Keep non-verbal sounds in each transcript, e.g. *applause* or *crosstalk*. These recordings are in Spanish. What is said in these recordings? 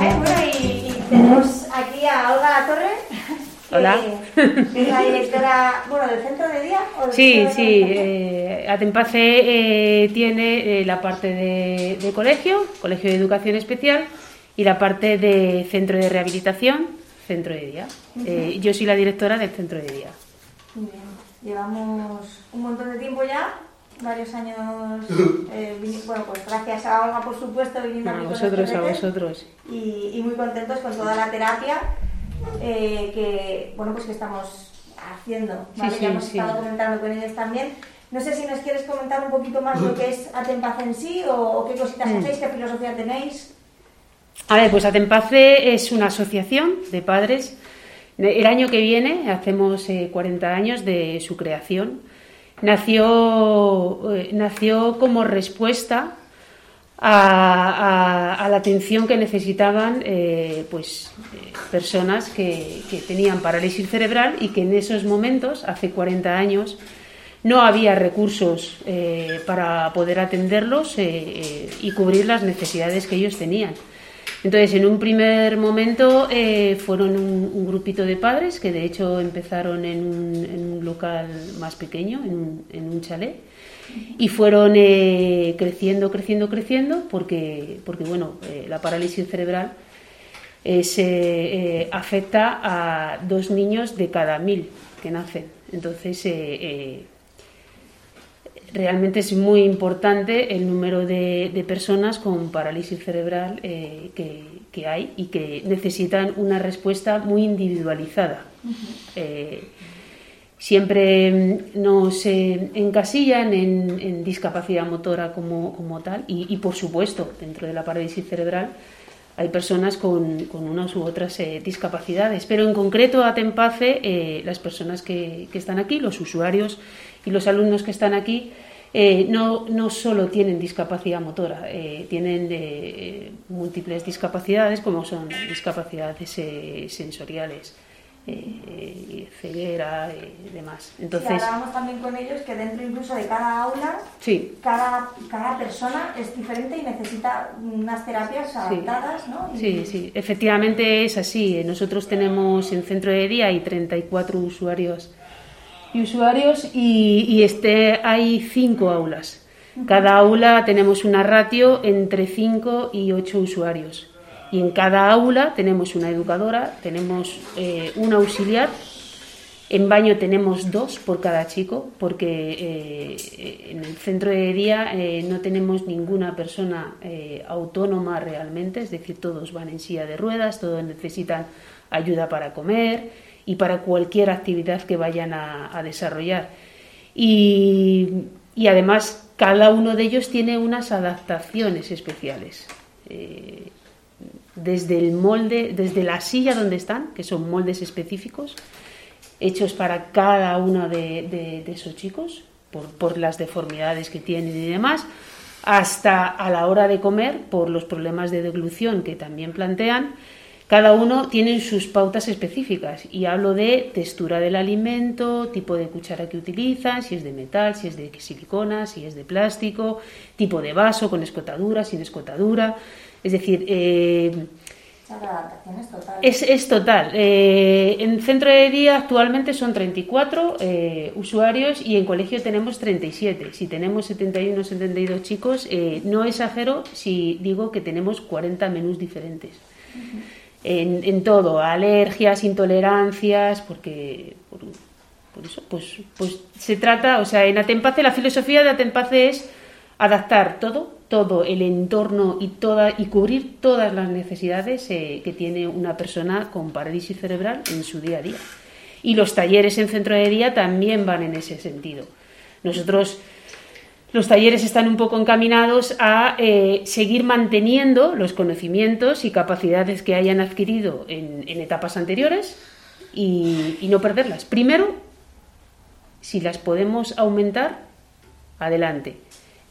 Vale, bueno, y, y tenemos aquí a Olga Torre. Hola. que es la directora, bueno, del centro de día. ¿o del Sí, de sí. Eh, Atempace eh, tiene eh, la parte de, de colegio, colegio de educación especial, y la parte de centro de rehabilitación, centro de día. Eh, yo soy la directora del centro de día. Muy bien. Llevamos un montón de tiempo ya, varios años. *laughs* eh, bueno, pues gracias a Olga, por supuesto, viniendo A vosotros, a vosotros. y, y muy contentos con toda la terapia eh, que bueno pues que estamos haciendo ¿vale? Sí, sí, ya hemos sí. estado comentando con ellos también no sé si nos quieres comentar un poquito más lo que es *laughs* Atempaz en sí o, o qué cositas Mm. hacéis qué filosofía tenéis A ver, pues Atempace es una asociación de padres. El año que viene hacemos eh, 40 años de su creación. Nació, eh, nació como respuesta a, la atención que necesitaban eh, pues, eh, personas que, que tenían parálisis cerebral y que en esos momentos, hace 40 años, no había recursos para poder atenderlos y cubrir las necesidades que ellos tenían. Entonces, en un primer momento eh, fueron un, grupito de padres que de hecho empezaron en un, en un local más pequeño, en un, en un chalet, y fueron eh, creciendo, creciendo, creciendo, porque, porque bueno, eh, la parálisis cerebral eh, se afecta a dos niños de cada mil que nacen. Entonces, realmente es muy importante el número de, de personas con parálisis cerebral eh, que, que hay y que necesitan una respuesta muy individualizada. Eh, siempre mm, nos eh, encasillan en, en discapacidad motora como, como tal y, y, por supuesto, dentro de la parálisis cerebral hay personas con, con unas u otras eh, discapacidades, pero en concreto a Tempace, eh, las personas que, que están aquí, los usuarios y los alumnos que están aquí, eh, no, no solo tienen discapacidad motora, eh, tienen múltiples discapacidades como son discapacidades sensoriales, eh, ceguera y demás. y Entonces, hablábamos también con ellos que dentro incluso de cada aula sí, cada, cada persona es diferente y necesita unas terapias adaptadas ¿no? Y- Sí, sí, efectivamente es así. Nosotros tenemos en centro de día hay 34 usuarios y usuarios y, y este hay cinco aulas. Cada aula tenemos una ratio entre 5 y 8 usuarios. Y en cada aula tenemos una educadora, tenemos eh, un auxiliar. En baño tenemos dos por cada chico, porque eh, en el centro de día eh, no tenemos ninguna persona eh, autónoma realmente, es decir, todos van en silla de ruedas, todos necesitan ayuda para comer y para cualquier actividad que vayan a, desarrollar. Y, y además cada uno de ellos tiene unas adaptaciones especiales. Desde el molde, desde la silla donde están, que son moldes específicos, hechos para cada uno de, esos chicos, por, por las deformidades que tienen y demás, hasta a la hora de comer, por los problemas de deglución que también plantean, cada uno tiene sus pautas específicas y hablo de textura del alimento, tipo de cuchara que utilizan, si es de metal, si es de silicona, si es de plástico, tipo de vaso con escotadura, sin escotadura. Es decir, eh, es total. Eh, en centro de día actualmente son 34 eh, usuarios y en colegio tenemos 37. Si tenemos 71 o 72 chicos, eh, no exagero si digo que tenemos 40 menús diferentes. En, en todo, alergias, intolerancias, porque por, por eso, pues, pues se trata, o sea, en Atempace, la filosofía de Atempace es adaptar todo, todo el entorno y toda y cubrir todas las necesidades eh, que tiene una persona con parálisis cerebral en su día a día. Y los talleres en centro de día también van en ese sentido. Nosotros los talleres están un poco encaminados a eh, seguir manteniendo los conocimientos y capacidades que hayan adquirido en, etapas anteriores y no perderlas. Primero, si las podemos aumentar, adelante.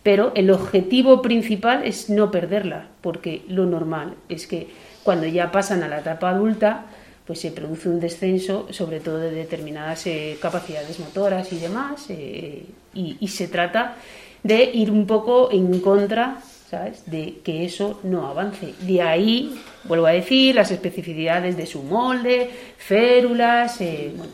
Pero el objetivo principal es no perderla, porque lo normal es que cuando ya pasan a la etapa adulta, pues se produce un descenso, sobre todo de determinadas eh, capacidades motoras y demás, eh, y, se trata de ir un poco en contra ¿sabes? De que eso no avance. De ahí, vuelvo a decir, las especificidades de su molde, férulas, eh, bueno,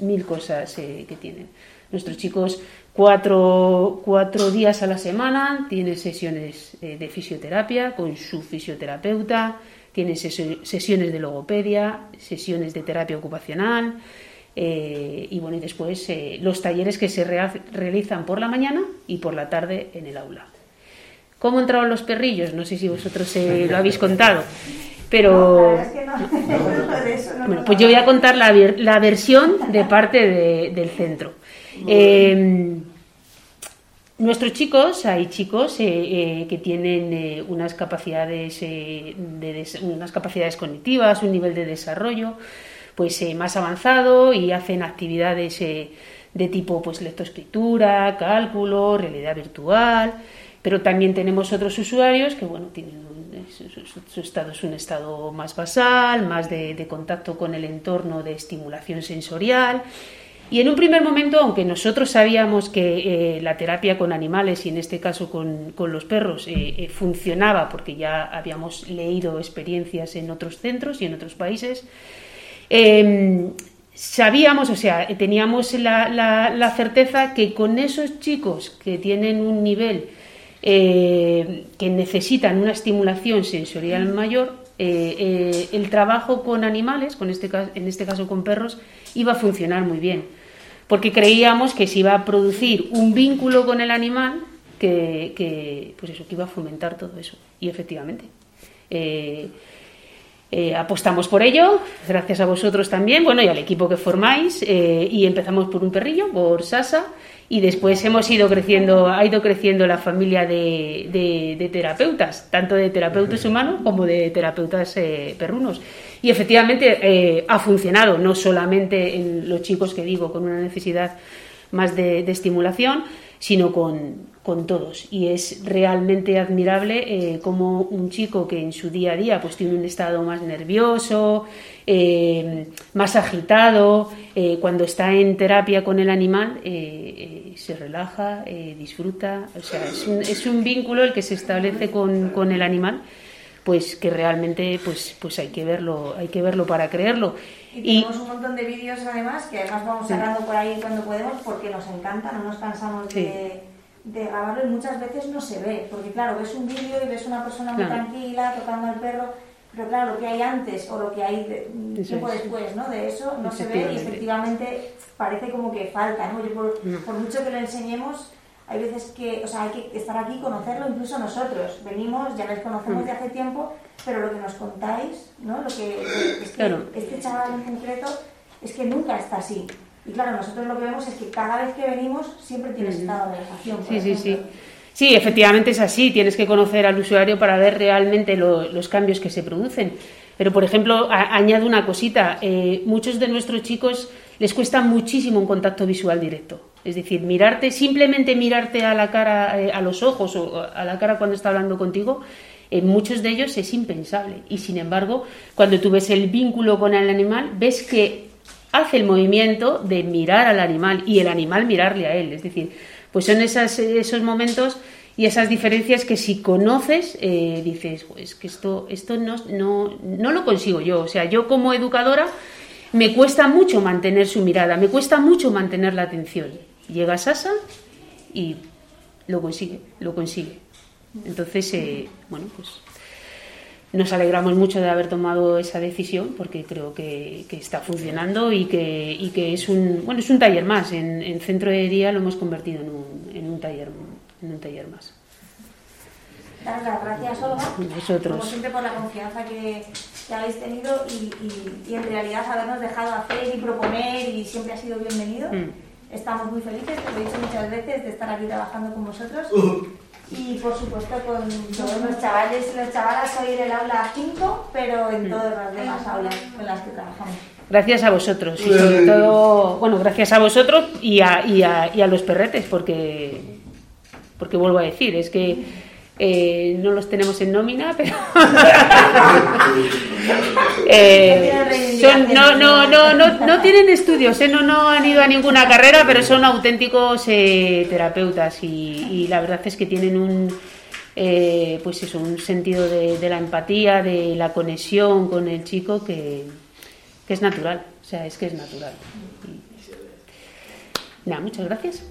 mil cosas que tienen. Nuestros chicos cuatro, cuatro, días a la semana tienen sesiones eh, de fisioterapia con su fisioterapeuta, tienen sesiones de logopedia, sesiones de terapia ocupacional y bueno, y después los talleres que se realizan por la mañana y por la tarde en el aula. ¿Cómo entraban los perrillos? No sé si vosotros eh, lo habéis contado. Pero. Bueno, pues yo voy a contar la, la versión de parte de, del centro. Eh, nuestros chicos, hay chicos eh, que tienen unas capacidades, de unas capacidades cognitivas, un nivel de desarrollo, pues más avanzado y hacen actividades de tipo, pues lectoescritura, cálculo, realidad virtual. Pero también tenemos otros usuarios que, bueno, tienen su, estado es un estado más basal, más de, contacto con el entorno de estimulación sensorial. Y en un primer momento, aunque nosotros sabíamos que eh, la terapia con animales y en este caso con, los perros eh, eh, funcionaba porque ya habíamos leído experiencias en otros centros y en otros países, em, sabíamos, o sea, teníamos la, la certeza que con esos chicos que tienen un nivel eh, que necesitan una estimulación sensorial mayor, eh, eh, el trabajo con animales, con este, en este caso con perros, iba a funcionar muy bien. Porque creíamos que se iba a producir un vínculo con el animal que, pues eso, que iba a fomentar todo eso. Y efectivamente. Apostamos por ello, gracias a vosotros también, bueno, y al equipo que formáis, y empezamos por un perrillo, por Sasa, y después hemos ido creciendo, ha ido creciendo la familia de, de, terapeutas, tanto de terapeutas humanos como de terapeutas eh, perrunos. Y efectivamente eh, ha funcionado, no solamente en los chicos que digo con una necesidad más de, de estimulación, sino con, con, todos. Y es realmente admirable eh, como un chico que en su día a día pues, tiene un estado más nervioso, eh, más agitado, eh, cuando está en terapia con el animal, se relaja, disfruta. O sea, es un, es un, vínculo el que se establece con, con el animal pues que realmente pues pues hay que verlo hay que verlo para creerlo y tenemos un montón de vídeos además que además vamos sacando por ahí cuando podemos porque nos encanta no nos cansamos de, de, grabarlo y muchas veces no se ve porque claro ves un vídeo y ves una persona muy tranquila tocando al perro pero claro lo que hay antes o lo que hay de, tiempo después ¿no? de eso no se ve y efectivamente parece como que falta ¿no? por, por mucho que lo enseñemos hay veces que, o sea, hay que estar aquí y conocerlo incluso nosotros. Venimos, ya les conocemos de hace tiempo, pero lo que nos contáis, ¿no? Lo que, es que este chaval en concreto es que nunca está así. Y claro, nosotros lo que vemos es que cada vez que venimos siempre tienes estado de relajación. Sí, sí, sí. Sí, efectivamente es así. Tienes que conocer al usuario para ver realmente los cambios que se producen. Pero, por ejemplo, añado una cosita. Eh, muchos de nuestros chicos les cuesta muchísimo un contacto visual directo. Es decir, mirarte, simplemente mirarte a la cara, eh, a los ojos o a la cara cuando está hablando contigo, en muchos de ellos es impensable. Y sin embargo, cuando tú ves el vínculo con el animal, ves que hace el movimiento de mirar al animal y el animal mirarle a él. Es decir, pues son esas, esos momentos y esas diferencias que si conoces, eh, dices, pues que esto, esto no, no, no lo consigo yo. O sea, yo como educadora me cuesta mucho mantener su mirada, me cuesta mucho mantener la atención. Llega Sasa y lo consigue, lo consigue. Entonces, eh, bueno, pues nos alegramos mucho de haber tomado esa decisión porque creo que, está funcionando y que, y que, es un bueno es un taller más. En, centro de día lo hemos convertido en un, en un taller en un taller más. Dar las gracias, Olga, como siempre por la confianza que, que habéis tenido y, y, en realidad habernos dejado hacer y proponer y siempre ha sido bienvenido. Mm. Estamos muy felices, te lo he dicho muchas veces, de estar aquí trabajando con vosotros. Uh. Y por supuesto con todos los chavales y las chavalas, hoy en el aula 5, pero en todas las demás aulas con las que trabajamos. Gracias a vosotros y sobre todo, bueno, gracias a vosotros y a, y a, y a los perretes, porque, porque vuelvo a decir, es que eh, no los tenemos en nómina, *laughs* pero *laughs* eh, no, no, no, no, no tienen estudios, ¿eh? no, no han ido a ninguna carrera, pero son auténticos terapeutas y, la verdad es que tienen un, eh, pues eso, un sentido de, de, la empatía, de la conexión con el chico que, que es natural, o sea, es que es natural. Y, nada, muchas gracias.